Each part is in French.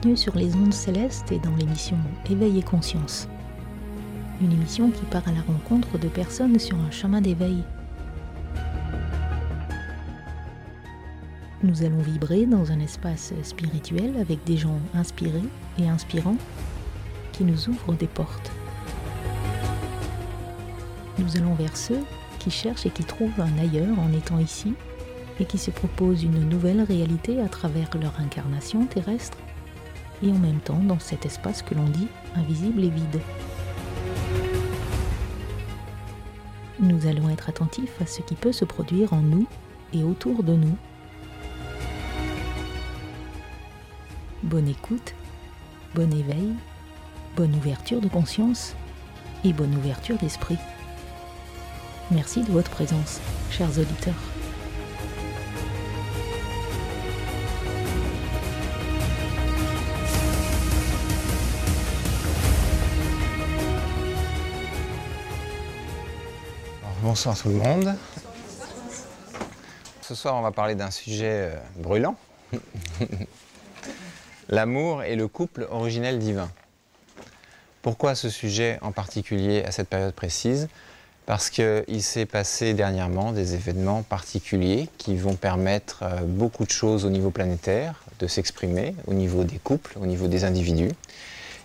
bienvenue sur les ondes célestes et dans l'émission Éveil et Conscience. Une émission qui part à la rencontre de personnes sur un chemin d'éveil. Nous allons vibrer dans un espace spirituel avec des gens inspirés et inspirants qui nous ouvrent des portes. Nous allons vers ceux qui cherchent et qui trouvent un ailleurs en étant ici et qui se proposent une nouvelle réalité à travers leur incarnation terrestre et en même temps dans cet espace que l'on dit invisible et vide. Nous allons être attentifs à ce qui peut se produire en nous et autour de nous. Bonne écoute, bon éveil, bonne ouverture de conscience et bonne ouverture d'esprit. Merci de votre présence, chers auditeurs. Bonsoir tout le monde. Ce soir, on va parler d'un sujet euh, brûlant. L'amour et le couple originel divin. Pourquoi ce sujet en particulier à cette période précise? Parce qu'il s'est passé dernièrement des événements particuliers qui vont permettre euh, beaucoup de choses au niveau planétaire de s'exprimer, au niveau des couples, au niveau des individus.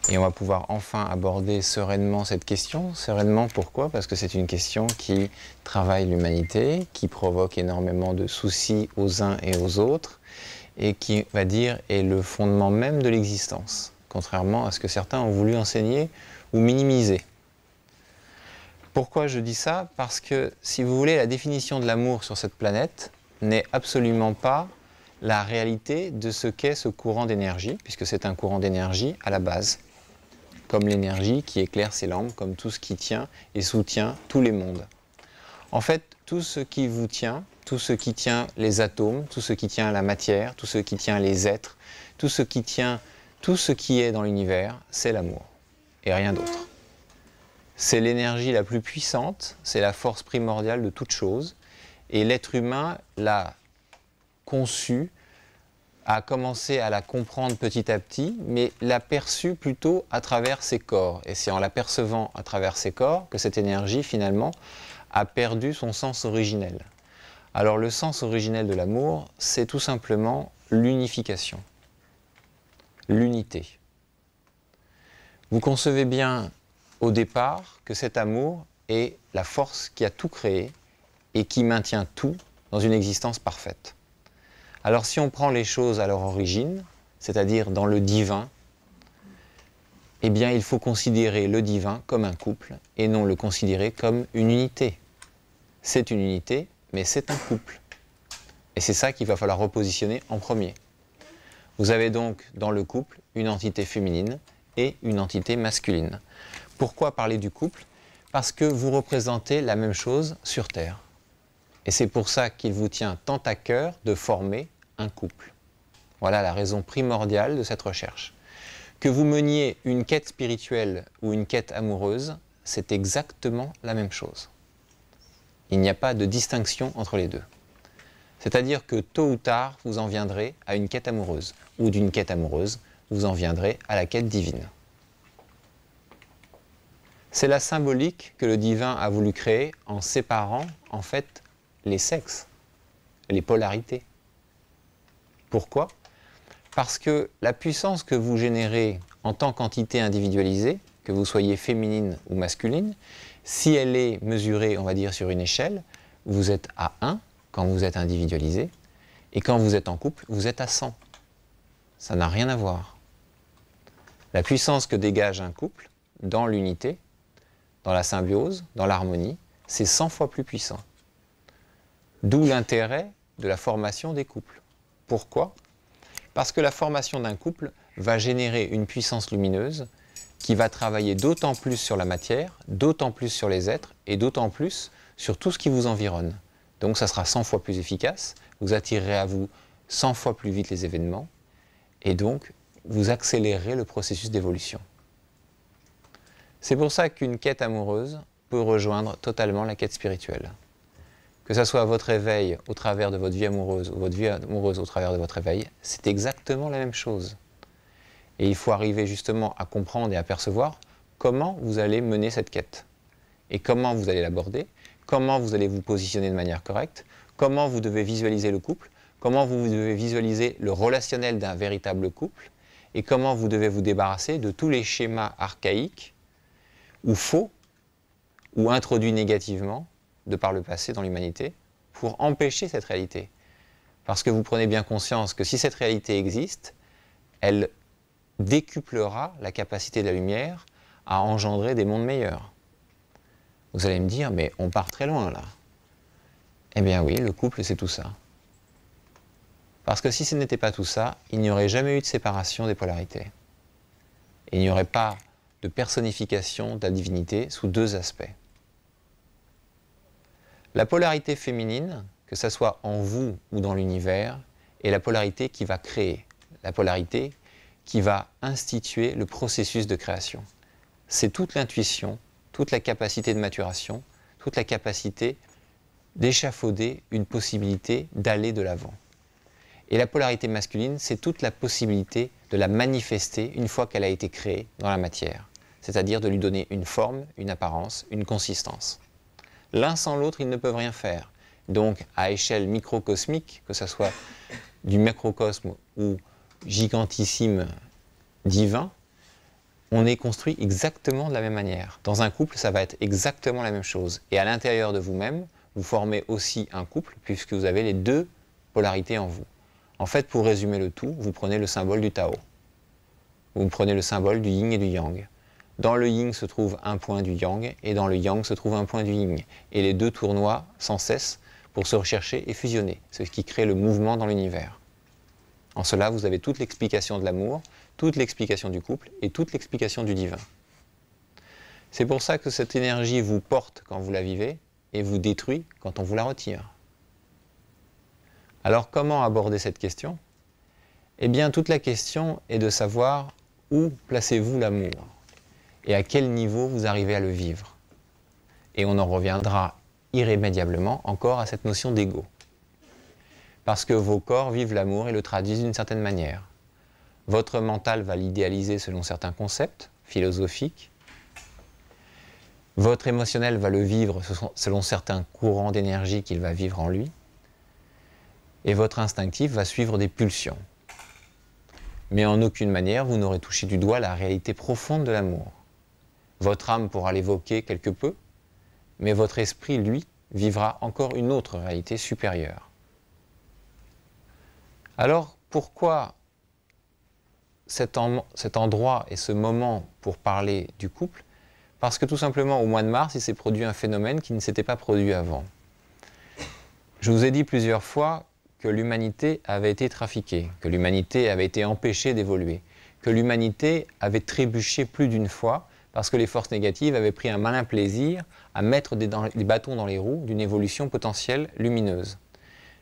Et on va pouvoir enfin aborder sereinement cette question. Sereinement pourquoi? Parce que c'est une question qui travaille l'humanité, qui provoque énormément de soucis aux uns et aux autres, et qui, va dire, est le fondement même de l'existence, contrairement à ce que certains ont voulu enseigner ou minimiser. Pourquoi je dis ça? Parce que, si vous voulez, la définition de l'amour sur cette planète n'est absolument pas la réalité de ce qu'est ce courant d'énergie, puisque c'est un courant d'énergie à la base comme l'énergie qui éclaire ses lampes, comme tout ce qui tient et soutient tous les mondes. En fait, tout ce qui vous tient, tout ce qui tient les atomes, tout ce qui tient la matière, tout ce qui tient les êtres, tout ce qui tient tout ce qui est dans l'univers, c'est l'amour et rien d'autre. C'est l'énergie la plus puissante, c'est la force primordiale de toute chose et l'être humain l'a conçue a commencé à la comprendre petit à petit, mais l'a perçue plutôt à travers ses corps. Et c'est en l'apercevant à travers ses corps que cette énergie, finalement, a perdu son sens originel. Alors le sens originel de l'amour, c'est tout simplement l'unification, l'unité. Vous concevez bien au départ que cet amour est la force qui a tout créé et qui maintient tout dans une existence parfaite. Alors si on prend les choses à leur origine, c'est-à-dire dans le divin, eh bien il faut considérer le divin comme un couple et non le considérer comme une unité. C'est une unité, mais c'est un couple. Et c'est ça qu'il va falloir repositionner en premier. Vous avez donc dans le couple une entité féminine et une entité masculine. Pourquoi parler du couple? Parce que vous représentez la même chose sur Terre. Et c'est pour ça qu'il vous tient tant à cœur de former Voilà la raison primordiale de cette recherche. Que vous meniez une quête spirituelle ou une quête amoureuse, c'est exactement la même chose. Il n'y a pas de distinction entre les deux. C'est-à-dire que tôt ou tard, vous en viendrez à une quête amoureuse, ou d'une quête amoureuse, vous en viendrez à la quête divine. C'est la symbolique que le divin a voulu créer en séparant en fait les sexes, les polarités. Pourquoi? Parce que la puissance que vous générez en tant qu'entité individualisée, que vous soyez féminine ou masculine, si elle est mesurée, on va dire, sur une échelle, vous êtes à 1 quand vous êtes individualisé, et quand vous êtes en couple, vous êtes à 100. Ça n'a rien à voir. La puissance que dégage un couple dans l'unité, dans la symbiose, dans l'harmonie, c'est 100 fois plus puissant. D'où l'intérêt de la formation des couples. Pourquoi? Parce que la formation d'un couple va générer une puissance lumineuse qui va travailler d'autant plus sur la matière, d'autant plus sur les êtres et d'autant plus sur tout ce qui vous environne. Donc ça sera 100 fois plus efficace, vous attirerez à vous 100 fois plus vite les événements et donc vous accélérerez le processus d'évolution. C'est pour ça qu'une quête amoureuse peut rejoindre totalement la quête spirituelle que ce soit votre éveil au travers de votre vie amoureuse ou votre vie amoureuse au travers de votre éveil, c'est exactement la même chose. Et il faut arriver justement à comprendre et à percevoir comment vous allez mener cette quête. Et comment vous allez l'aborder, comment vous allez vous positionner de manière correcte, comment vous devez visualiser le couple, comment vous devez visualiser le relationnel d'un véritable couple, et comment vous devez vous débarrasser de tous les schémas archaïques ou faux ou introduits négativement de par le passé dans l'humanité pour empêcher cette réalité. Parce que vous prenez bien conscience que si cette réalité existe, elle décuplera la capacité de la lumière à engendrer des mondes meilleurs. Vous allez me dire, mais on part très loin là. Eh bien oui, le couple, c'est tout ça. Parce que si ce n'était pas tout ça, il n'y aurait jamais eu de séparation des polarités. il n'y aurait pas de personnification de la divinité sous deux aspects. La polarité féminine, que ce soit en vous ou dans l'univers, est la polarité qui va créer, la polarité qui va instituer le processus de création. C'est toute l'intuition, toute la capacité de maturation, toute la capacité d'échafauder une possibilité d'aller de l'avant. Et la polarité masculine, c'est toute la possibilité de la manifester une fois qu'elle a été créée dans la matière, c'est-à-dire de lui donner une forme, une apparence, une consistance. L'un sans l'autre, ils ne peuvent rien faire. Donc, à échelle microcosmique, que ce soit du macrocosme ou gigantissime divin, on est construit exactement de la même manière. Dans un couple, ça va être exactement la même chose. Et à l'intérieur de vous-même, vous formez aussi un couple, puisque vous avez les deux polarités en vous. En fait, pour résumer le tout, vous prenez le symbole du Tao. Vous prenez le symbole du yin et du yang. Dans le yin se trouve un point du yang et dans le yang se trouve un point du yin. Et les deux tournoient sans cesse pour se rechercher et fusionner, ce qui crée le mouvement dans l'univers. En cela, vous avez toute l'explication de l'amour, toute l'explication du couple et toute l'explication du divin. C'est pour ça que cette énergie vous porte quand vous la vivez et vous détruit quand on vous la retire. Alors comment aborder cette question? Eh bien toute la question est de savoir où placez-vous l'amour? Et à quel niveau vous arrivez à le vivre? Et on en reviendra irrémédiablement encore à cette notion d'ego. Parce que vos corps vivent l'amour et le traduisent d'une certaine manière. Votre mental va l'idéaliser selon certains concepts philosophiques. Votre émotionnel va le vivre selon certains courants d'énergie qu'il va vivre en lui. Et votre instinctif va suivre des pulsions. Mais en aucune manière vous n'aurez touché du doigt la réalité profonde de l'amour. Votre âme pourra l'évoquer quelque peu, mais votre esprit, lui, vivra encore une autre réalité supérieure. Alors, pourquoi cet, endroit et ce moment pour parler du couple? Parce que tout simplement, au mois de mars, il s'est produit un phénomène qui ne s'était pas produit avant. Je vous ai dit plusieurs fois que l'humanité avait été trafiquée, que l'humanité avait été empêchée d'évoluer, que l'humanité avait trébuché plus d'une fois parce que les forces négatives avaient pris un malin plaisir à mettre des, bâtons dans les roues d'une évolution potentielle lumineuse.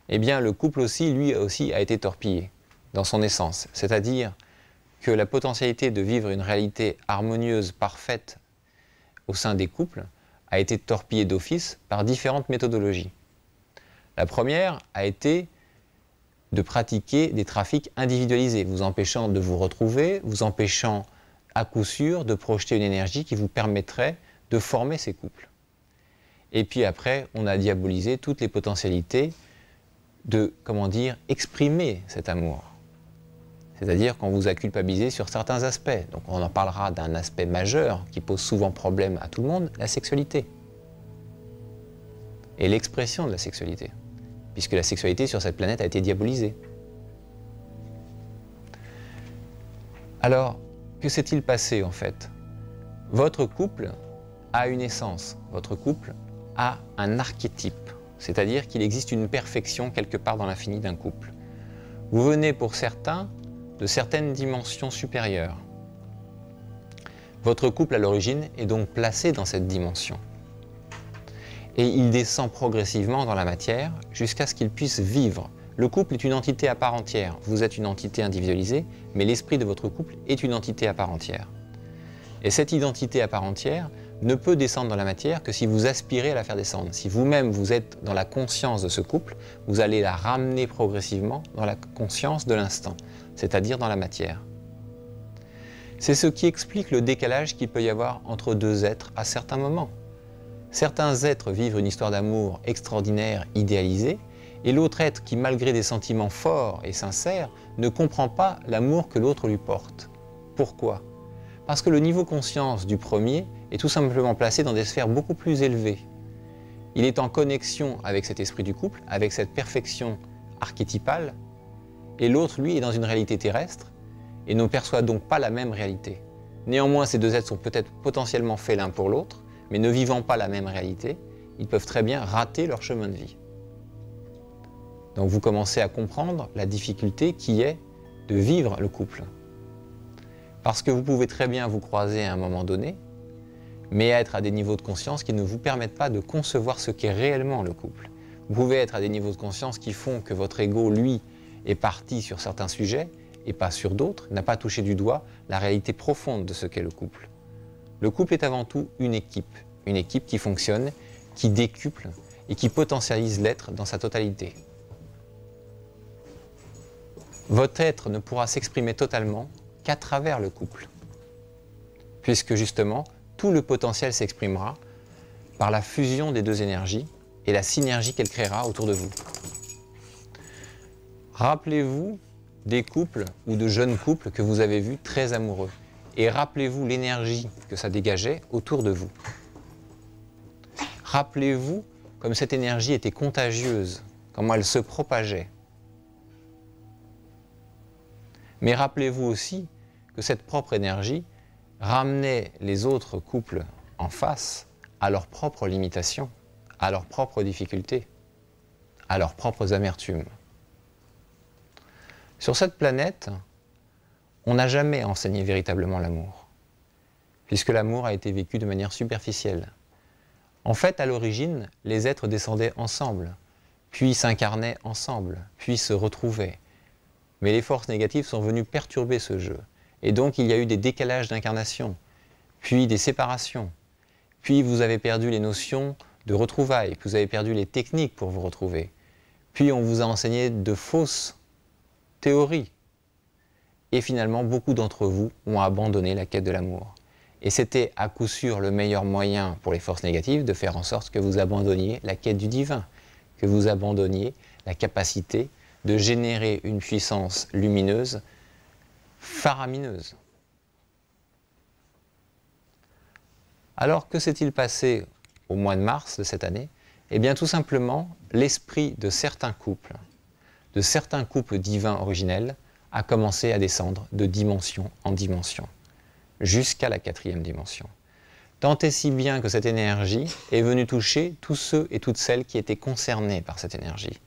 Eh bien, le couple aussi, lui aussi, a été torpillé dans son essence. C'est-à-dire que la potentialité de vivre une réalité harmonieuse, parfaite au sein des couples a été torpillée d'office par différentes méthodologies. La première a été de pratiquer des trafics individualisés, vous empêchant de vous retrouver, vous empêchant à coup sûr de projeter une énergie qui vous permettrait de former ces couples. Et puis après, on a diabolisé toutes les potentialités de, comment dire, exprimer cet amour. C'est-à-dire qu'on vous a culpabilisé sur certains aspects. Donc on en parlera d'un aspect majeur qui pose souvent problème à tout le monde, la sexualité. Et l'expression de la sexualité. Puisque la sexualité sur cette planète a été diabolisée. Alors, que s'est-il passé en fait? Votre couple a une essence, votre couple a un archétype, c'est-à-dire qu'il existe une perfection quelque part dans l'infini d'un couple. Vous venez pour certains de certaines dimensions supérieures. Votre couple à l'origine est donc placé dans cette dimension. Et il descend progressivement dans la matière jusqu'à ce qu'il puisse vivre le couple est une entité à part entière. Vous êtes une entité individualisée, mais l'esprit de votre couple est une entité à part entière. Et cette identité à part entière ne peut descendre dans la matière que si vous aspirez à la faire descendre. Si vous-même vous êtes dans la conscience de ce couple, vous allez la ramener progressivement dans la conscience de l'instant, c'est-à-dire dans la matière. C'est ce qui explique le décalage qu'il peut y avoir entre deux êtres à certains moments. Certains êtres vivent une histoire d'amour extraordinaire, idéalisée, et l'autre être qui, malgré des sentiments forts et sincères, ne comprend pas l'amour que l'autre lui porte. Pourquoi? Parce que le niveau conscience du premier est tout simplement placé dans des sphères beaucoup plus élevées. Il est en connexion avec cet esprit du couple, avec cette perfection archétypale, et l'autre, lui, est dans une réalité terrestre et ne perçoit donc pas la même réalité. Néanmoins, ces deux êtres sont peut-être potentiellement faits l'un pour l'autre, mais ne vivant pas la même réalité, ils peuvent très bien rater leur chemin de vie. Donc vous commencez à comprendre la difficulté qui est de vivre le couple. Parce que vous pouvez très bien vous croiser à un moment donné, mais être à des niveaux de conscience qui ne vous permettent pas de concevoir ce qu'est réellement le couple. Vous pouvez être à des niveaux de conscience qui font que votre ego, lui, est parti sur certains sujets et pas sur d'autres, n'a pas touché du doigt la réalité profonde de ce qu'est le couple. Le couple est avant tout une équipe, une équipe qui fonctionne, qui décuple et qui potentialise l'être dans sa totalité. Votre être ne pourra s'exprimer totalement qu'à travers le couple, puisque justement, tout le potentiel s'exprimera par la fusion des deux énergies et la synergie qu'elle créera autour de vous. Rappelez-vous des couples ou de jeunes couples que vous avez vus très amoureux et rappelez-vous l'énergie que ça dégageait autour de vous. Rappelez-vous comme cette énergie était contagieuse, comment elle se propageait. Mais rappelez-vous aussi que cette propre énergie ramenait les autres couples en face à leurs propres limitations, à leurs propres difficultés, à leurs propres amertumes. Sur cette planète, on n'a jamais enseigné véritablement l'amour, puisque l'amour a été vécu de manière superficielle. En fait, à l'origine, les êtres descendaient ensemble, puis s'incarnaient ensemble, puis se retrouvaient. Mais les forces négatives sont venues perturber ce jeu. Et donc il y a eu des décalages d'incarnation, puis des séparations, puis vous avez perdu les notions de retrouvailles, vous avez perdu les techniques pour vous retrouver, puis on vous a enseigné de fausses théories. Et finalement, beaucoup d'entre vous ont abandonné la quête de l'amour. Et c'était à coup sûr le meilleur moyen pour les forces négatives de faire en sorte que vous abandonniez la quête du divin, que vous abandonniez la capacité de générer une puissance lumineuse faramineuse. Alors que s'est-il passé au mois de mars de cette année? Eh bien tout simplement, l'esprit de certains couples, de certains couples divins originels, a commencé à descendre de dimension en dimension, jusqu'à la quatrième dimension. Tant et si bien que cette énergie est venue toucher tous ceux et toutes celles qui étaient concernés par cette énergie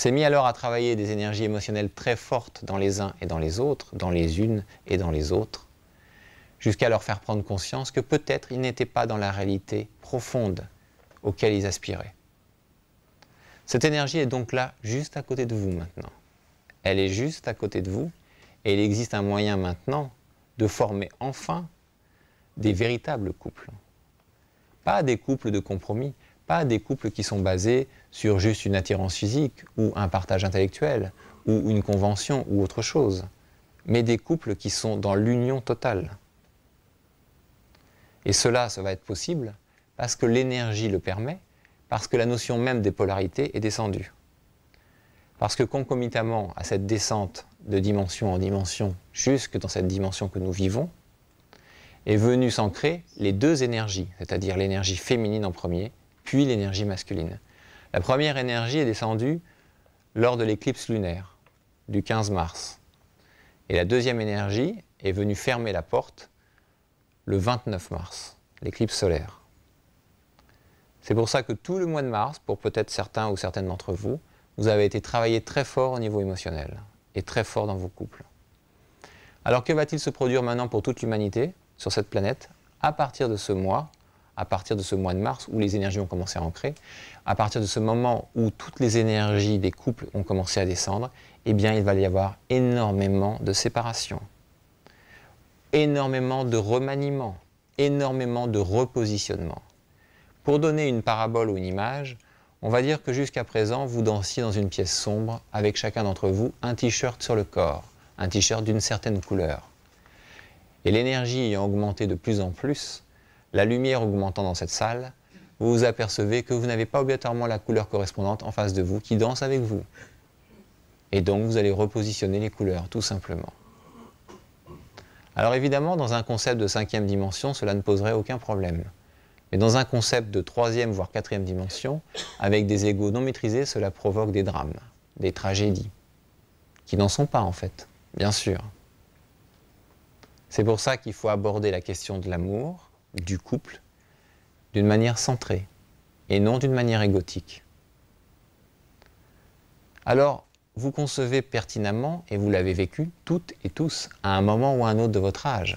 s'est mis alors à travailler des énergies émotionnelles très fortes dans les uns et dans les autres, dans les unes et dans les autres, jusqu'à leur faire prendre conscience que peut-être ils n'étaient pas dans la réalité profonde auquel ils aspiraient. Cette énergie est donc là, juste à côté de vous maintenant. Elle est juste à côté de vous et il existe un moyen maintenant de former enfin des véritables couples. Pas des couples de compromis, pas des couples qui sont basés sur juste une attirance physique ou un partage intellectuel ou une convention ou autre chose, mais des couples qui sont dans l'union totale. Et cela, ça va être possible parce que l'énergie le permet, parce que la notion même des polarités est descendue. Parce que concomitamment à cette descente de dimension en dimension, jusque dans cette dimension que nous vivons, est venue s'ancrer les deux énergies, c'est-à-dire l'énergie féminine en premier puis l'énergie masculine. La première énergie est descendue lors de l'éclipse lunaire du 15 mars. Et la deuxième énergie est venue fermer la porte le 29 mars, l'éclipse solaire. C'est pour ça que tout le mois de mars, pour peut-être certains ou certaines d'entre vous, vous avez été travaillé très fort au niveau émotionnel et très fort dans vos couples. Alors que va-t-il se produire maintenant pour toute l'humanité sur cette planète à partir de ce mois à partir de ce mois de mars où les énergies ont commencé à ancrer, à partir de ce moment où toutes les énergies des couples ont commencé à descendre, eh bien il va y avoir énormément de séparation, énormément de remaniement, énormément de repositionnement. Pour donner une parabole ou une image, on va dire que jusqu'à présent, vous dansiez dans une pièce sombre avec chacun d'entre vous un t-shirt sur le corps, un t-shirt d'une certaine couleur. Et l'énergie ayant augmenté de plus en plus, la lumière augmentant dans cette salle, vous vous apercevez que vous n'avez pas obligatoirement la couleur correspondante en face de vous qui danse avec vous. Et donc vous allez repositionner les couleurs, tout simplement. Alors évidemment, dans un concept de cinquième dimension, cela ne poserait aucun problème. Mais dans un concept de troisième, voire quatrième dimension, avec des égaux non maîtrisés, cela provoque des drames, des tragédies, qui n'en sont pas en fait, bien sûr. C'est pour ça qu'il faut aborder la question de l'amour, du couple, d'une manière centrée, et non d'une manière égotique. Alors, vous concevez pertinemment, et vous l'avez vécu toutes et tous, à un moment ou à un autre de votre âge.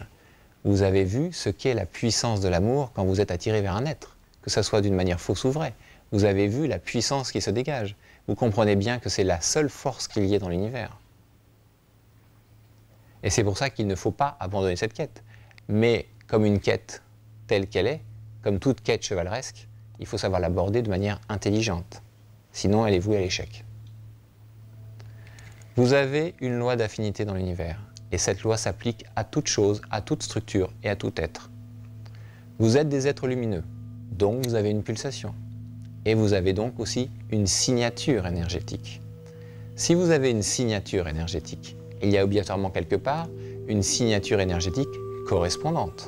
Vous avez vu ce qu'est la puissance de l'amour quand vous êtes attiré vers un être, que ce soit d'une manière fausse ou vraie. Vous avez vu la puissance qui se dégage. Vous comprenez bien que c'est la seule force qu'il y ait dans l'univers. Et c'est pour ça qu'il ne faut pas abandonner cette quête. Mais comme une quête telle qu'elle est, comme toute quête chevaleresque, il faut savoir l'aborder de manière intelligente. Sinon, elle est vouée à l'échec. Vous avez une loi d'affinité dans l'univers, et cette loi s'applique à toute chose, à toute structure et à tout être. Vous êtes des êtres lumineux, donc vous avez une pulsation, et vous avez donc aussi une signature énergétique. Si vous avez une signature énergétique, il y a obligatoirement quelque part une signature énergétique correspondante.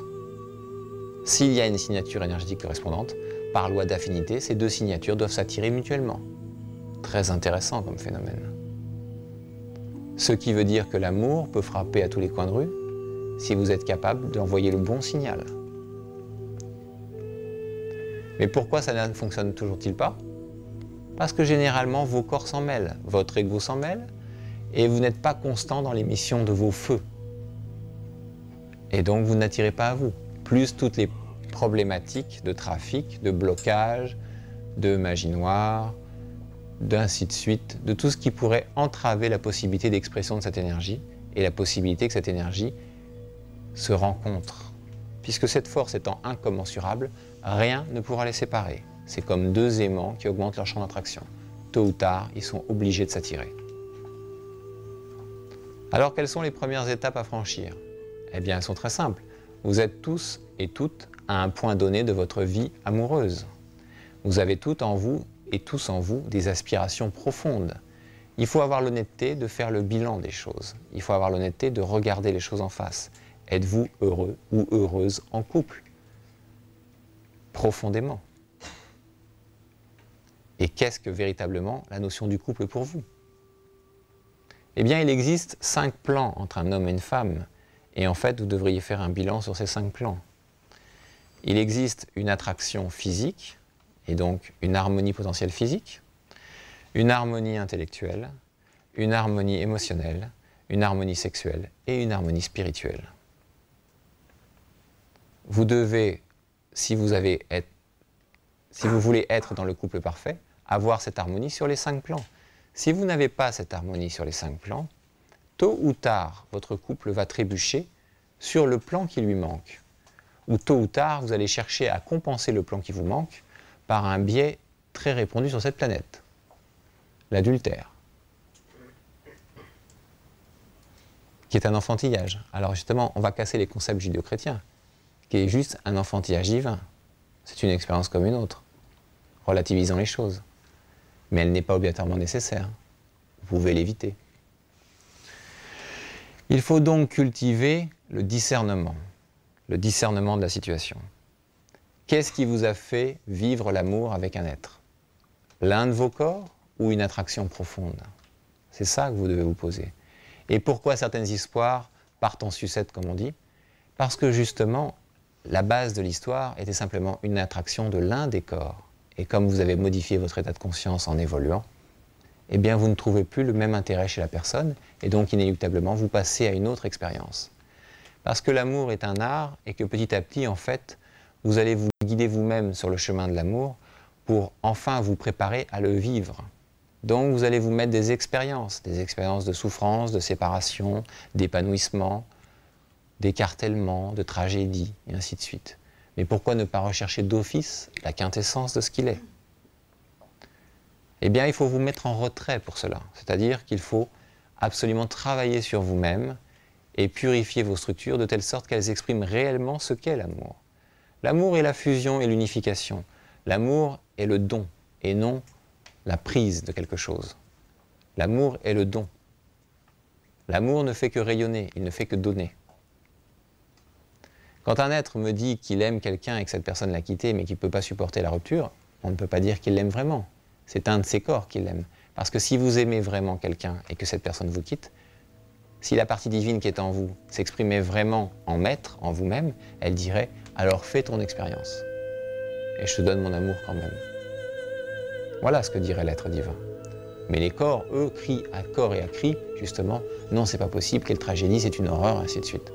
S'il y a une signature énergétique correspondante, par loi d'affinité, ces deux signatures doivent s'attirer mutuellement. Très intéressant comme phénomène. Ce qui veut dire que l'amour peut frapper à tous les coins de rue si vous êtes capable d'envoyer le bon signal. Mais pourquoi ça ne fonctionne toujours-il pas? Parce que généralement vos corps s'en mêlent, votre ego s'en mêle, et vous n'êtes pas constant dans l'émission de vos feux. Et donc vous n'attirez pas à vous. Plus toutes les problématiques de trafic, de blocage, de magie noire, d'ainsi de suite, de tout ce qui pourrait entraver la possibilité d'expression de cette énergie et la possibilité que cette énergie se rencontre. Puisque cette force étant incommensurable, rien ne pourra les séparer. C'est comme deux aimants qui augmentent leur champ d'attraction. Tôt ou tard, ils sont obligés de s'attirer. Alors, quelles sont les premières étapes à franchir? Eh bien, elles sont très simples. Vous êtes tous et toutes à un point donné de votre vie amoureuse. Vous avez tout en vous et tous en vous des aspirations profondes. Il faut avoir l'honnêteté de faire le bilan des choses. Il faut avoir l'honnêteté de regarder les choses en face. Êtes-vous heureux ou heureuse en couple? Profondément. Et qu'est-ce que véritablement la notion du couple pour vous? Eh bien, il existe cinq plans entre un homme et une femme. Et en fait, vous devriez faire un bilan sur ces cinq plans. Il existe une attraction physique, et donc une harmonie potentielle physique, une harmonie intellectuelle, une harmonie émotionnelle, une harmonie sexuelle et une harmonie spirituelle. Vous devez, si vous, avez si vous voulez être dans le couple parfait, avoir cette harmonie sur les cinq plans. Si vous n'avez pas cette harmonie sur les cinq plans, tôt ou tard, votre couple va trébucher sur le plan qui lui manque. Ou tôt ou tard, vous allez chercher à compenser le plan qui vous manque par un biais très répandu sur cette planète, l'adultère, qui est un enfantillage. Alors justement, on va casser les concepts judéo-chrétiens, qui est juste un enfantillage divin. C'est une expérience comme une autre, relativisant les choses. Mais elle n'est pas obligatoirement nécessaire. Vous pouvez l'éviter. Il faut donc cultiver le discernement, le discernement de la situation. Qu'est-ce qui vous a fait vivre l'amour avec un être? L'un de vos corps ou une attraction profonde? C'est ça que vous devez vous poser. Et pourquoi certaines histoires partent en sucette, comme on dit? Parce que justement, la base de l'histoire était simplement une attraction de l'un des corps. Et comme vous avez modifié votre état de conscience en évoluant, eh bien vous ne trouvez plus le même intérêt chez la personne, et donc inéluctablement vous passez à une autre expérience. Parce que l'amour est un art, et que petit à petit, en fait, vous allez vous guider vous-même sur le chemin de l'amour pour enfin vous préparer à le vivre. Donc vous allez vous mettre des expériences, des expériences de souffrance, de séparation, d'épanouissement, d'écartèlement, de tragédie, et ainsi de suite. Mais pourquoi ne pas rechercher d'office la quintessence de ce qu'il est? Eh bien, il faut vous mettre en retrait pour cela. C'est-à-dire qu'il faut absolument travailler sur vous-même et purifier vos structures de telle sorte qu'elles expriment réellement ce qu'est l'amour. L'amour est la fusion et l'unification. L'amour est le don et non la prise de quelque chose. L'amour est le don. L'amour ne fait que rayonner, il ne fait que donner. Quand un être me dit qu'il aime quelqu'un et que cette personne l'a quitté mais qu'il ne peut pas supporter la rupture, on ne peut pas dire qu'il l'aime vraiment. C'est un de ses corps qui l'aime. Parce que si vous aimez vraiment quelqu'un et que cette personne vous quitte, si la partie divine qui est en vous s'exprimait vraiment en maître, en vous-même, elle dirait alors fais ton expérience. Et je te donne mon amour quand même. Voilà ce que dirait l'être divin. Mais les corps, eux, crient à corps et à cri, justement, non, c'est pas possible, quelle tragédie, c'est une horreur, ainsi de suite.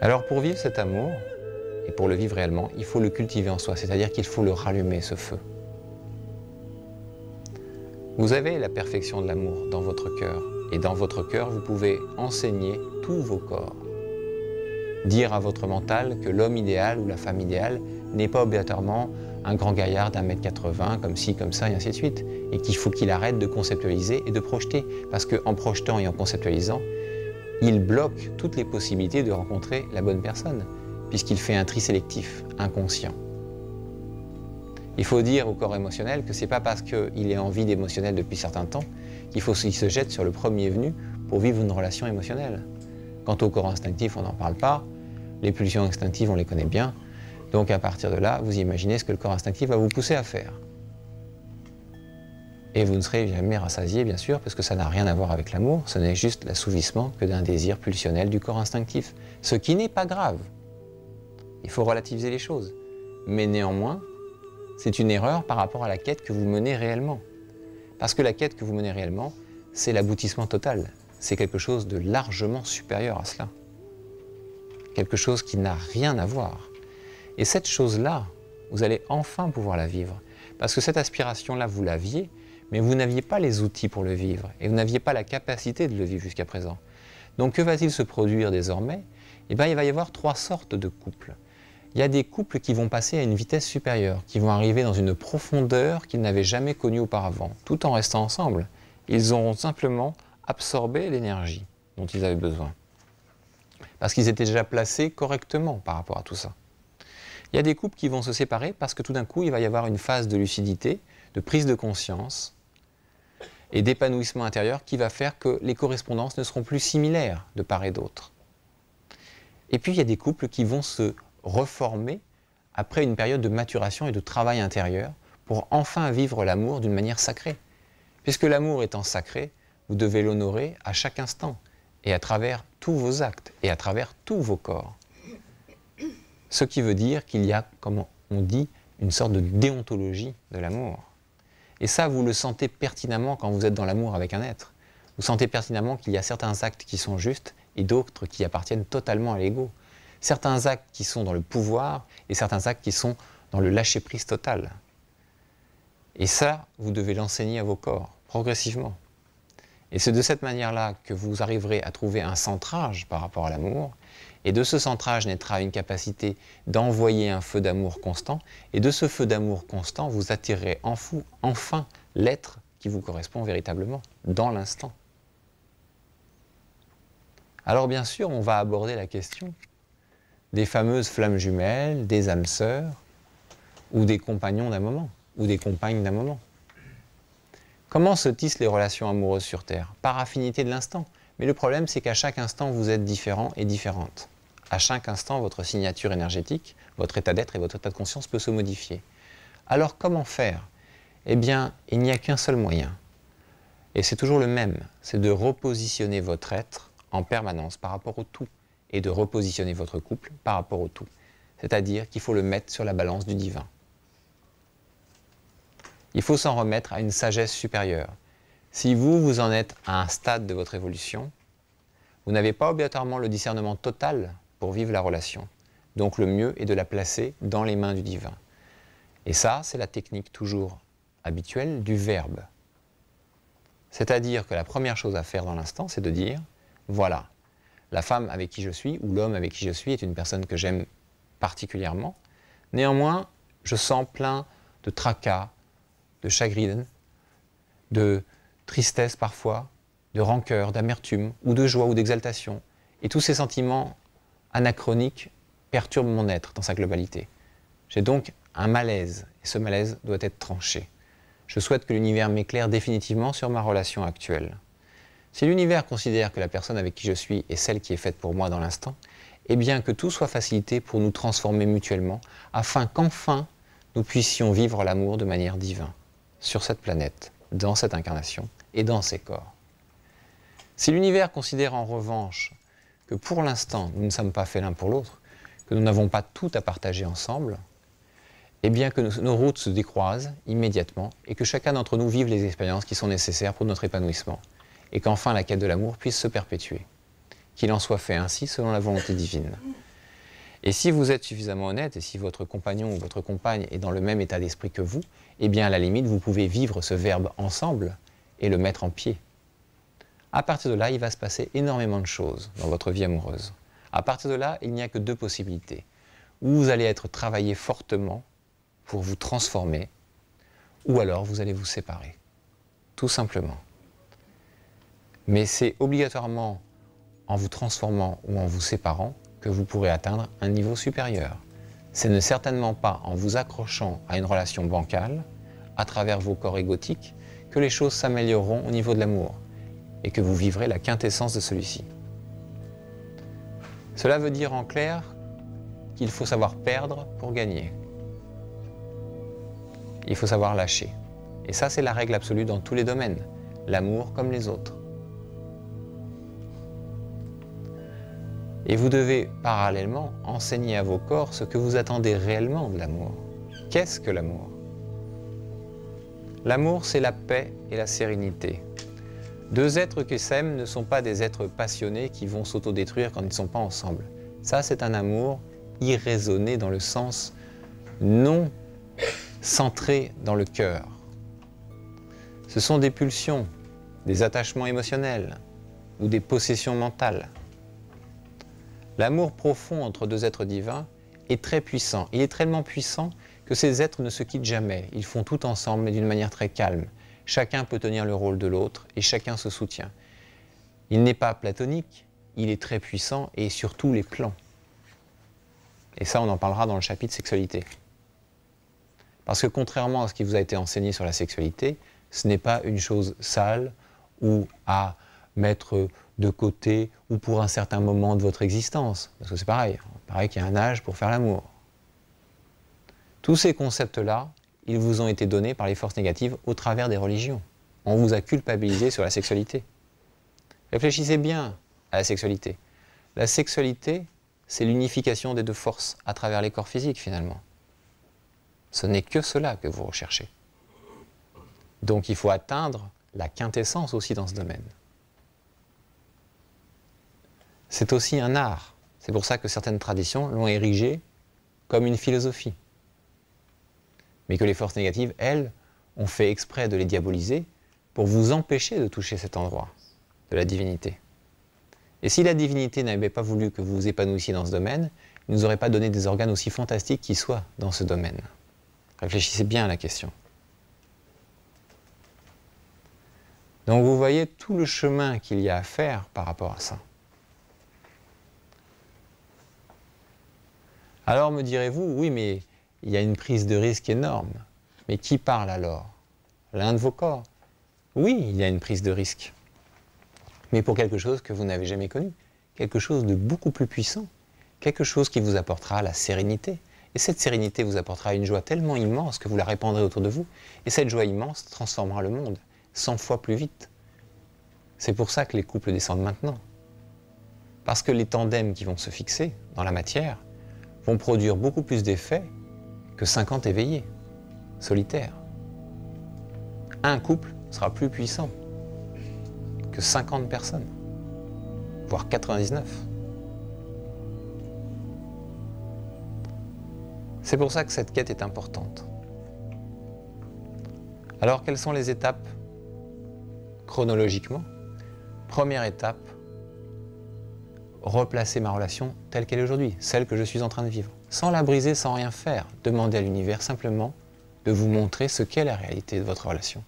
Alors pour vivre cet amour, et pour le vivre réellement, il faut le cultiver en soi, c'est-à-dire qu'il faut le rallumer, ce feu. Vous avez la perfection de l'amour dans votre cœur, et dans votre cœur, vous pouvez enseigner tous vos corps. Dire à votre mental que l'homme idéal ou la femme idéale n'est pas obligatoirement un grand gaillard d'un mètre 80, comme ci, comme ça, et ainsi de suite. Et qu'il faut qu'il arrête de conceptualiser et de projeter. Parce qu'en projetant et en conceptualisant, il bloque toutes les possibilités de rencontrer la bonne personne, puisqu'il fait un tri sélectif, inconscient. Il faut dire au corps émotionnel que c'est pas parce qu'il est en vie d'émotionnel depuis certains temps qu'il faut qu'il se jette sur le premier venu pour vivre une relation émotionnelle. Quant au corps instinctif, on n'en parle pas. Les pulsions instinctives, on les connaît bien. Donc à partir de là, vous imaginez ce que le corps instinctif va vous pousser à faire. Et vous ne serez jamais rassasié, bien sûr, parce que ça n'a rien à voir avec l'amour, ce n'est juste l'assouvissement que d'un désir pulsionnel du corps instinctif. Ce qui n'est pas grave. Il faut relativiser les choses. Mais néanmoins, c'est une erreur par rapport à la quête que vous menez réellement. Parce que la quête que vous menez réellement, c'est l'aboutissement total. C'est quelque chose de largement supérieur à cela. Quelque chose qui n'a rien à voir. Et cette chose-là, vous allez enfin pouvoir la vivre. Parce que cette aspiration-là, vous l'aviez, mais vous n'aviez pas les outils pour le vivre. Et vous n'aviez pas la capacité de le vivre jusqu'à présent. Donc que va-t-il se produire désormais? Eh bien, il va y avoir trois sortes de couples. Il y a des couples qui vont passer à une vitesse supérieure, qui vont arriver dans une profondeur qu'ils n'avaient jamais connue auparavant, tout en restant ensemble. Ils auront simplement absorbé l'énergie dont ils avaient besoin. Parce qu'ils étaient déjà placés correctement par rapport à tout ça. Il y a des couples qui vont se séparer parce que tout d'un coup, il va y avoir une phase de lucidité, de prise de conscience et d'épanouissement intérieur qui va faire que les correspondances ne seront plus similaires de part et d'autre. Et puis, il y a des couples qui vont se reformer après une période de maturation et de travail intérieur pour enfin vivre l'amour d'une manière sacrée. Puisque l'amour étant sacré, vous devez l'honorer à chaque instant et à travers tous vos actes et à travers tous vos corps. Ce qui veut dire qu'il y a, comme on dit, une sorte de déontologie de l'amour. Et ça, vous le sentez pertinemment quand vous êtes dans l'amour avec un être. Vous sentez pertinemment qu'il y a certains actes qui sont justes et d'autres qui appartiennent totalement à l'ego. Certains actes qui sont dans le pouvoir et certains actes qui sont dans le lâcher-prise total. Et ça, vous devez l'enseigner à vos corps, progressivement. Et c'est de cette manière-là que vous arriverez à trouver un centrage par rapport à l'amour. Et de ce centrage naîtra une capacité d'envoyer un feu d'amour constant. Et de ce feu d'amour constant, vous attirerez en fou, enfin l'être qui vous correspond véritablement, dans l'instant. Alors bien sûr, on va aborder la question des fameuses flammes jumelles, des âmes sœurs, ou des compagnons d'un moment, ou des compagnes d'un moment. Comment se tissent les relations amoureuses sur Terre? Par affinité de l'instant. Mais le problème, c'est qu'à chaque instant, vous êtes différent et différente. À chaque instant, votre signature énergétique, votre état d'être et votre état de conscience peut se modifier. Alors comment faire? Eh bien, il n'y a qu'un seul moyen. Et c'est toujours le même, c'est de repositionner votre être en permanence par rapport au tout et de repositionner votre couple par rapport au tout. C'est-à-dire qu'il faut le mettre sur la balance du divin. Il faut s'en remettre à une sagesse supérieure. Si vous, vous en êtes à un stade de votre évolution, vous n'avez pas obligatoirement le discernement total pour vivre la relation. Donc le mieux est de la placer dans les mains du divin. Et ça, c'est la technique toujours habituelle du verbe. C'est-à-dire que la première chose à faire dans l'instant, c'est de dire, voilà, la femme avec qui je suis ou l'homme avec qui je suis est une personne que j'aime particulièrement. Néanmoins, je sens plein de tracas, de chagrin, de tristesse parfois, de rancœur, d'amertume, ou de joie ou d'exaltation. Et tous ces sentiments anachroniques perturbent mon être dans sa globalité. J'ai donc un malaise, et ce malaise doit être tranché. Je souhaite que l'univers m'éclaire définitivement sur ma relation actuelle. Si l'univers considère que la personne avec qui je suis est celle qui est faite pour moi dans l'instant, eh bien que tout soit facilité pour nous transformer mutuellement, afin qu'enfin nous puissions vivre l'amour de manière divine, sur cette planète, dans cette incarnation et dans ces corps. Si l'univers considère en revanche que pour l'instant nous ne sommes pas faits l'un pour l'autre, que nous n'avons pas tout à partager ensemble, eh bien que nos routes se décroisent immédiatement et que chacun d'entre nous vive les expériences qui sont nécessaires pour notre épanouissement, et qu'enfin la quête de l'amour puisse se perpétuer. Qu'il en soit fait ainsi selon la volonté divine. Et si vous êtes suffisamment honnête, et si votre compagnon ou votre compagne est dans le même état d'esprit que vous, eh bien à la limite, vous pouvez vivre ce verbe ensemble et le mettre en pied. À partir de là, il va se passer énormément de choses dans votre vie amoureuse. À partir de là, il n'y a que deux possibilités. Ou vous allez être travaillé fortement pour vous transformer, ou alors vous allez vous séparer. Tout simplement. Mais c'est obligatoirement en vous transformant ou en vous séparant que vous pourrez atteindre un niveau supérieur. Ce n'est certainement pas en vous accrochant à une relation bancale, à travers vos corps égotiques, que les choses s'amélioreront au niveau de l'amour et que vous vivrez la quintessence de celui-ci. Cela veut dire en clair qu'il faut savoir perdre pour gagner. Il faut savoir lâcher. Et ça, c'est la règle absolue dans tous les domaines, l'amour comme les autres. Et vous devez parallèlement enseigner à vos corps ce que vous attendez réellement de l'amour. Qu'est-ce que l'amour? L'amour, c'est la paix et la sérénité. Deux êtres qui s'aiment ne sont pas des êtres passionnés qui vont s'autodétruire quand ils ne sont pas ensemble. Ça, c'est un amour irraisonné dans le sens non centré dans le cœur. Ce sont des pulsions, des attachements émotionnels ou des possessions mentales. L'amour profond entre deux êtres divins est très puissant. Il est tellement puissant que ces êtres ne se quittent jamais. Ils font tout ensemble, mais d'une manière très calme. Chacun peut tenir le rôle de l'autre et chacun se soutient. Il n'est pas platonique, il est très puissant et sur tous les plans. Et ça, on en parlera dans le chapitre sexualité. Parce que contrairement à ce qui vous a été enseigné sur la sexualité, ce n'est pas une chose sale ou à mettre de côté ou pour un certain moment de votre existence. Parce que c'est pareil, pareil qu'il y a un âge pour faire l'amour. Tous ces concepts-là, ils vous ont été donnés par les forces négatives au travers des religions. On vous a culpabilisé sur la sexualité. Réfléchissez bien à la sexualité. La sexualité, c'est l'unification des deux forces à travers les corps physiques finalement. Ce n'est que cela que vous recherchez. Donc il faut atteindre la quintessence aussi dans ce domaine c'est aussi un art. C'est pour ça que certaines traditions l'ont érigé comme une philosophie. Mais que les forces négatives, elles, ont fait exprès de les diaboliser pour vous empêcher de toucher cet endroit de la divinité. Et si la divinité n'avait pas voulu que vous vous épanouissiez dans ce domaine, il ne nous aurait pas donné des organes aussi fantastiques qui soient dans ce domaine. Réfléchissez bien à la question. Donc vous voyez tout le chemin qu'il y a à faire par rapport à ça. Alors me direz-vous, oui, mais il y a une prise de risque énorme. Mais qui parle alors? L'un de vos corps. Oui, il y a une prise de risque. Mais pour quelque chose que vous n'avez jamais connu. Quelque chose de beaucoup plus puissant. Quelque chose qui vous apportera la sérénité. Et cette sérénité vous apportera une joie tellement immense que vous la répandrez autour de vous. Et cette joie immense transformera le monde 100 fois plus vite. C'est pour ça que les couples descendent maintenant. Parce que les tandems qui vont se fixer dans la matière vont produire beaucoup plus d'effets que 50 éveillés, solitaires. Un couple sera plus puissant que 50 personnes, voire 99. C'est pour ça que cette quête est importante. Alors quelles sont les étapes? Chronologiquement Première étape, replacer ma relation telle qu'elle est aujourd'hui, celle que je suis en train de vivre, sans la briser, sans rien faire. Demandez à l'univers simplement de vous montrer ce qu'est la réalité de votre relation.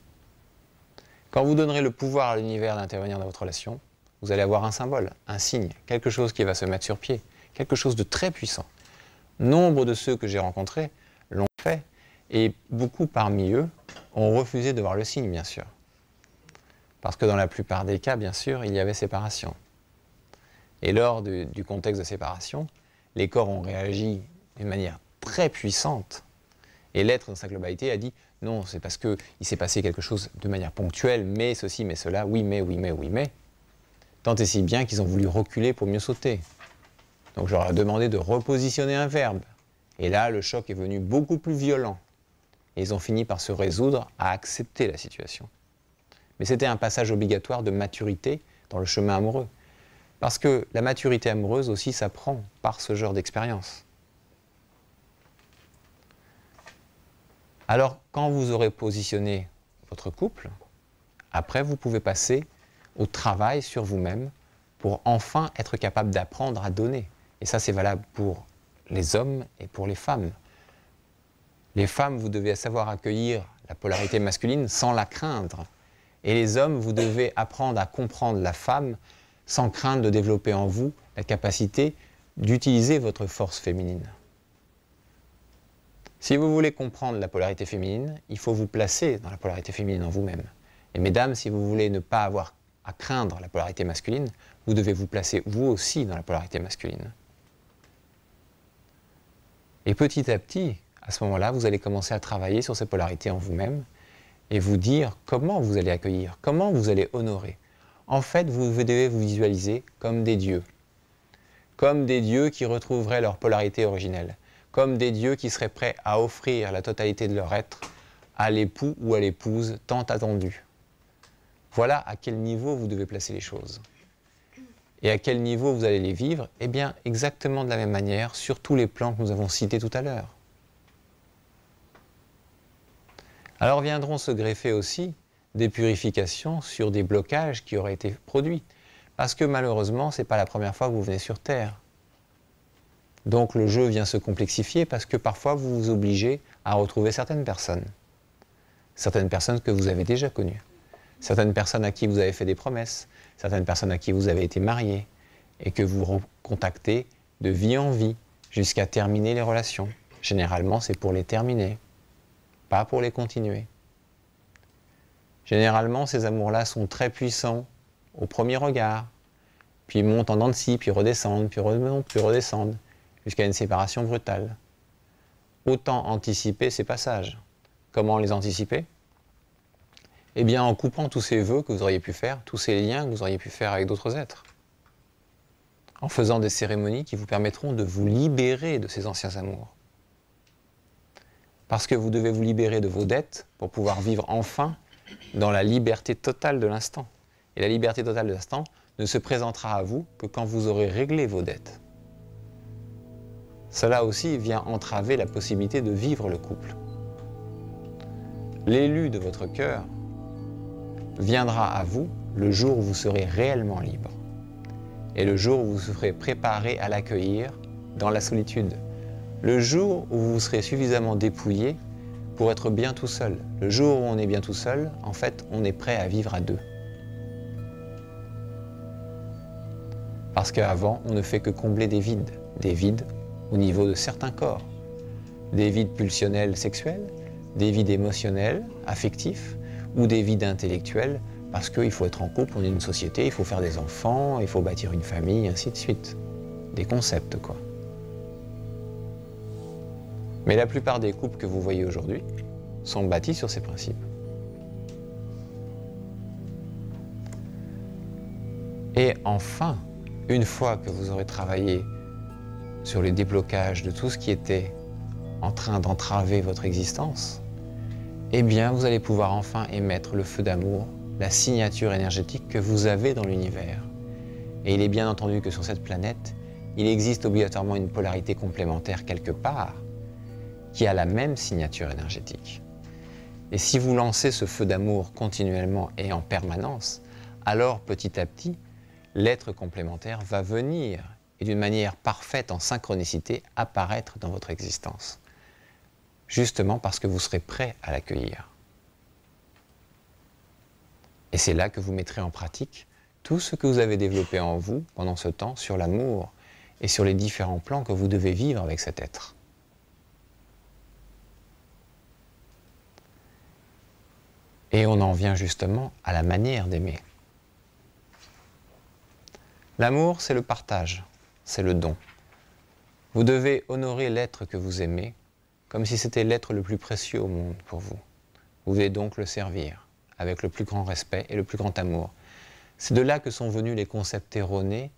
Quand vous donnerez le pouvoir à l'univers d'intervenir dans votre relation, vous allez avoir un symbole, un signe, quelque chose qui va se mettre sur pied, quelque chose de très puissant. Nombre de ceux que j'ai rencontrés l'ont fait, et beaucoup parmi eux ont refusé de voir le signe, bien sûr. Parce que dans la plupart des cas, bien sûr, il y avait séparation. Et lors du contexte de séparation, les corps ont réagi d'une manière très puissante. Et l'être dans sa globalité a dit non, c'est parce qu'il s'est passé quelque chose de manière ponctuelle, mais ceci, mais cela, oui, mais, oui, mais, oui, mais. Tant et si bien qu'ils ont voulu reculer pour mieux sauter. Donc je leur ai demandé de repositionner un verbe. Et là, le choc est venu beaucoup plus violent. Et ils ont fini par se résoudre à accepter la situation. Mais c'était un passage obligatoire de maturité dans le chemin amoureux. Parce que la maturité amoureuse aussi s'apprend par ce genre d'expérience. Alors, quand vous aurez positionné votre couple, après, vous pouvez passer au travail sur vous-même pour enfin être capable d'apprendre à donner. Et ça, c'est valable pour les hommes et pour les femmes. Les femmes, vous devez savoir accueillir la polarité masculine sans la craindre. Et les hommes, vous devez apprendre à comprendre la femme sans craindre de développer en vous la capacité d'utiliser votre force féminine. Si vous voulez comprendre la polarité féminine, il faut vous placer dans la polarité féminine en vous-même. Et mesdames, si vous voulez ne pas avoir à craindre la polarité masculine, vous devez vous placer vous aussi dans la polarité masculine. Et petit à petit, à ce moment-là, vous allez commencer à travailler sur cette polarité en vous-même et vous dire comment vous allez accueillir, comment vous allez honorer. En fait, vous devez vous visualiser comme des dieux, comme des dieux qui retrouveraient leur polarité originelle, comme des dieux qui seraient prêts à offrir la totalité de leur être à l'époux ou à l'épouse tant attendu. Voilà à quel niveau vous devez placer les choses. Et à quel niveau vous allez les vivre? Eh bien, exactement de la même manière sur tous les plans que nous avons cités tout à l'heure. Alors viendront se greffer aussi des purifications sur des blocages qui auraient été produits. Parce que malheureusement, ce n'est pas la première fois que vous venez sur Terre. Donc le jeu vient se complexifier parce que parfois vous vous obligez à retrouver certaines personnes. Certaines personnes que vous avez déjà connues. Certaines personnes à qui vous avez fait des promesses. Certaines personnes à qui vous avez été marié. Et que vous recontactez de vie en vie jusqu'à terminer les relations. Généralement, c'est pour les terminer, pas pour les continuer. Généralement, ces amours-là sont très puissants au premier regard, puis montent en dents de scie, puis redescendent, puis remontent, puis redescendent jusqu'à une séparation brutale. Autant anticiper ces passages. Comment les anticiper? Eh bien en coupant tous ces vœux que vous auriez pu faire, tous ces liens que vous auriez pu faire avec d'autres êtres. En faisant des cérémonies qui vous permettront de vous libérer de ces anciens amours. Parce que vous devez vous libérer de vos dettes pour pouvoir vivre enfin dans la liberté totale de l'instant. Et la liberté totale de l'instant ne se présentera à vous que quand vous aurez réglé vos dettes. Cela aussi vient entraver la possibilité de vivre le couple. L'élu de votre cœur viendra à vous le jour où vous serez réellement libre et le jour où vous serez préparé à l'accueillir dans la solitude, le jour où vous serez suffisamment dépouillé pour être bien tout seul. Le jour où on est bien tout seul, en fait, on est prêt à vivre à deux. Parce qu'avant, on ne fait que combler des vides, des vides au niveau de certains corps. Des vides pulsionnels sexuels, des vides émotionnels, affectifs, ou des vides intellectuels, parce qu'il faut être en couple, on est une société, il faut faire des enfants, il faut bâtir une famille, ainsi de suite. Des concepts, quoi. Mais la plupart des couples que vous voyez aujourd'hui sont bâtis sur ces principes. Et enfin, une fois que vous aurez travaillé sur les déblocages de tout ce qui était en train d'entraver votre existence, eh bien, vous allez pouvoir enfin émettre le feu d'amour, la signature énergétique que vous avez dans l'univers. Et il est bien entendu que sur cette planète, il existe obligatoirement une polarité complémentaire quelque part qui a la même signature énergétique. Et si vous lancez ce feu d'amour continuellement et en permanence, alors petit à petit, l'être complémentaire va venir et d'une manière parfaite en synchronicité apparaître dans votre existence. Justement parce que vous serez prêt à l'accueillir. Et c'est là que vous mettrez en pratique tout ce que vous avez développé en vous pendant ce temps sur l'amour et sur les différents plans que vous devez vivre avec cet être. Et on en vient justement à la manière d'aimer. L'amour, c'est le partage, c'est le don. Vous devez honorer l'être que vous aimez comme si c'était l'être le plus précieux au monde pour vous. Vous devez donc le servir avec le plus grand respect et le plus grand amour. C'est de là que sont venus les concepts erronés,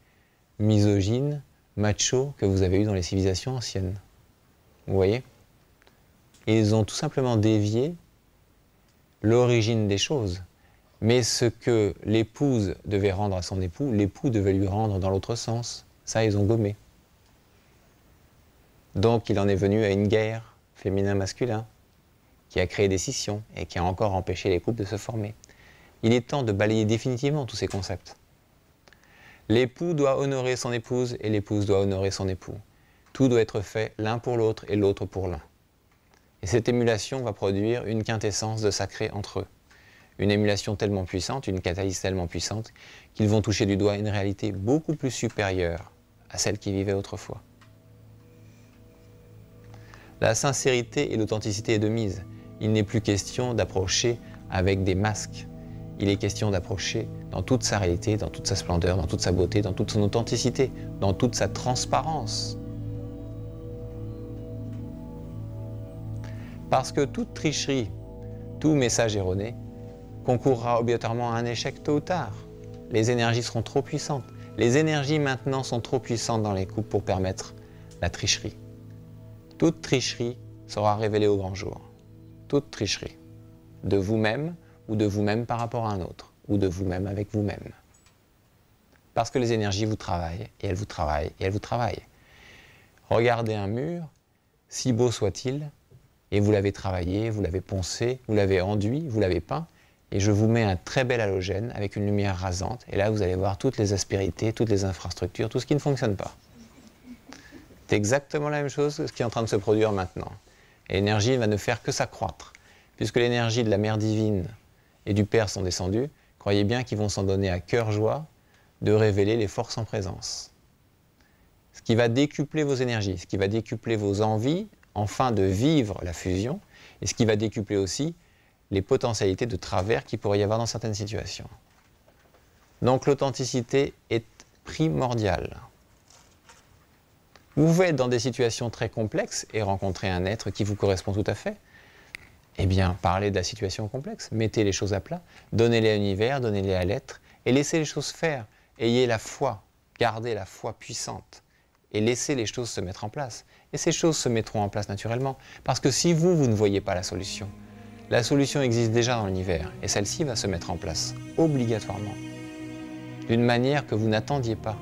misogynes, machos que vous avez eus dans les civilisations anciennes. Vous voyez? Ils ont tout simplement dévié l'origine des choses. Mais ce que l'épouse devait rendre à son époux, l'époux devait lui rendre dans l'autre sens. Ça, ils ont gommé. Donc il en est venu à une guerre féminin-masculin qui a créé des scissions et qui a encore empêché les couples de se former. Il est temps de balayer définitivement tous ces concepts. L'époux doit honorer son épouse et l'épouse doit honorer son époux. Tout doit être fait l'un pour l'autre et l'autre pour l'un. Et cette émulation va produire une quintessence de sacré entre eux. Une émulation tellement puissante, une catalyse tellement puissante, qu'ils vont toucher du doigt une réalité beaucoup plus supérieure à celle qui vivait autrefois. La sincérité et l'authenticité est de mise. Il n'est plus question d'approcher avec des masques. Il est question d'approcher dans toute sa réalité, dans toute sa splendeur, dans toute sa beauté, dans toute son authenticité, dans toute sa transparence. Parce que toute tricherie, tout message erroné, concourra obligatoirement à un échec tôt ou tard. Les énergies seront trop puissantes. Les énergies maintenant sont trop puissantes dans les couples pour permettre la tricherie. Toute tricherie sera révélée au grand jour. Toute tricherie. De vous-même ou de vous-même par rapport à un autre, ou de vous-même avec vous-même. Parce que les énergies vous travaillent, et elles vous travaillent, et elles vous travaillent. Regardez un mur, si beau soit-il, et vous l'avez travaillé, vous l'avez poncé, vous l'avez enduit, vous l'avez peint, et je vous mets un très bel halogène avec une lumière rasante, et là vous allez voir toutes les aspérités, toutes les infrastructures, tout ce qui ne fonctionne pas. C'est exactement la même chose que ce qui est en train de se produire maintenant. L'énergie va ne faire que s'accroître. Puisque l'énergie de la Mère divine et du Père sont descendus, croyez bien qu'ils vont s'en donner à cœur joie de révéler les forces en présence. Ce qui va décupler vos énergies, ce qui va décupler vos envies, enfin de vivre la fusion, et ce qui va décupler aussi les potentialités de travers qu'il pourrait y avoir dans certaines situations. Donc l'authenticité est primordiale. Vous pouvez être dans des situations très complexes et rencontrer un être qui vous correspond tout à fait. Eh bien, parlez de la situation complexe, mettez les choses à plat, donnez-les à l'univers, donnez-les à l'être, et laissez les choses faire. Ayez la foi, gardez la foi puissante, et laissez les choses se mettre en place. Et ces choses se mettront en place naturellement, parce que si vous, vous ne voyez pas la solution, la solution existe déjà dans l'univers, et celle-ci va se mettre en place, obligatoirement, d'une manière que vous n'attendiez pas.